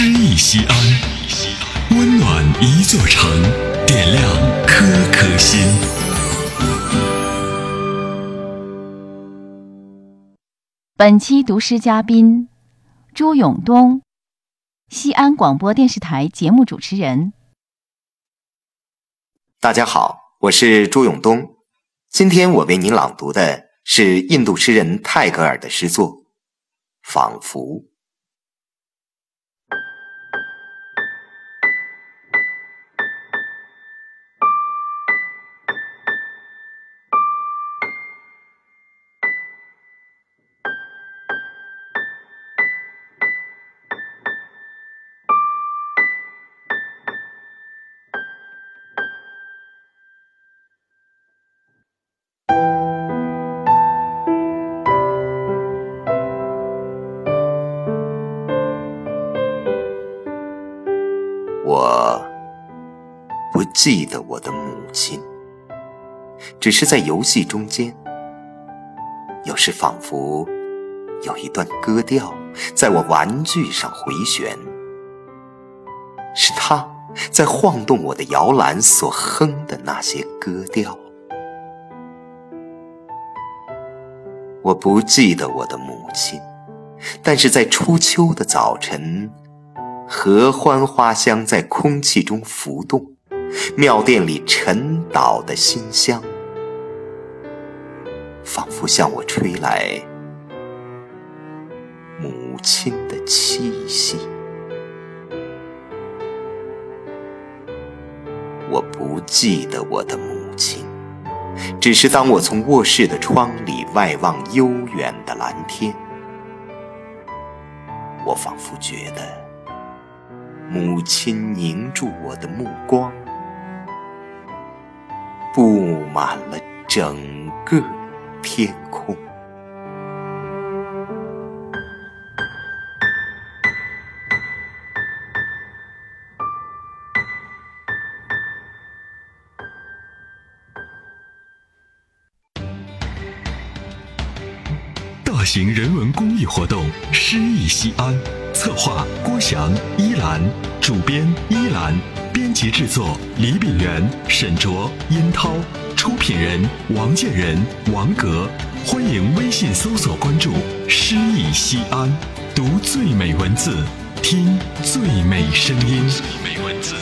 诗意西安，温暖一座城，点亮颗颗心。本期读诗嘉宾朱永东，西安广播电视台节目主持人。大家好，我是朱永东。今天我为您朗读的是印度诗人泰戈尔的诗作《仿佛》。记得我的母亲，只是在游戏中间，有时仿佛有一段歌调在我玩具上回旋，是她在晃动我的摇篮所哼的那些歌调。我不记得我的母亲，但是在初秋的早晨。合欢花香在空气中浮动，庙殿里沉倒的馨香，仿佛向我吹来母亲的气息。我不记得我的母亲，只是当我从卧室的窗里外望悠远的蓝天，我仿佛觉得。母亲凝住我的目光，布满了整个天空。大型人文公益活动，诗意西安。策划郭翔、依兰，主编依兰，辑制作李炳元、沈卓、殷涛，出品人王建仁、王格。欢迎微信搜索关注“诗意西安”，读最美文字，听最美声音。最美文字。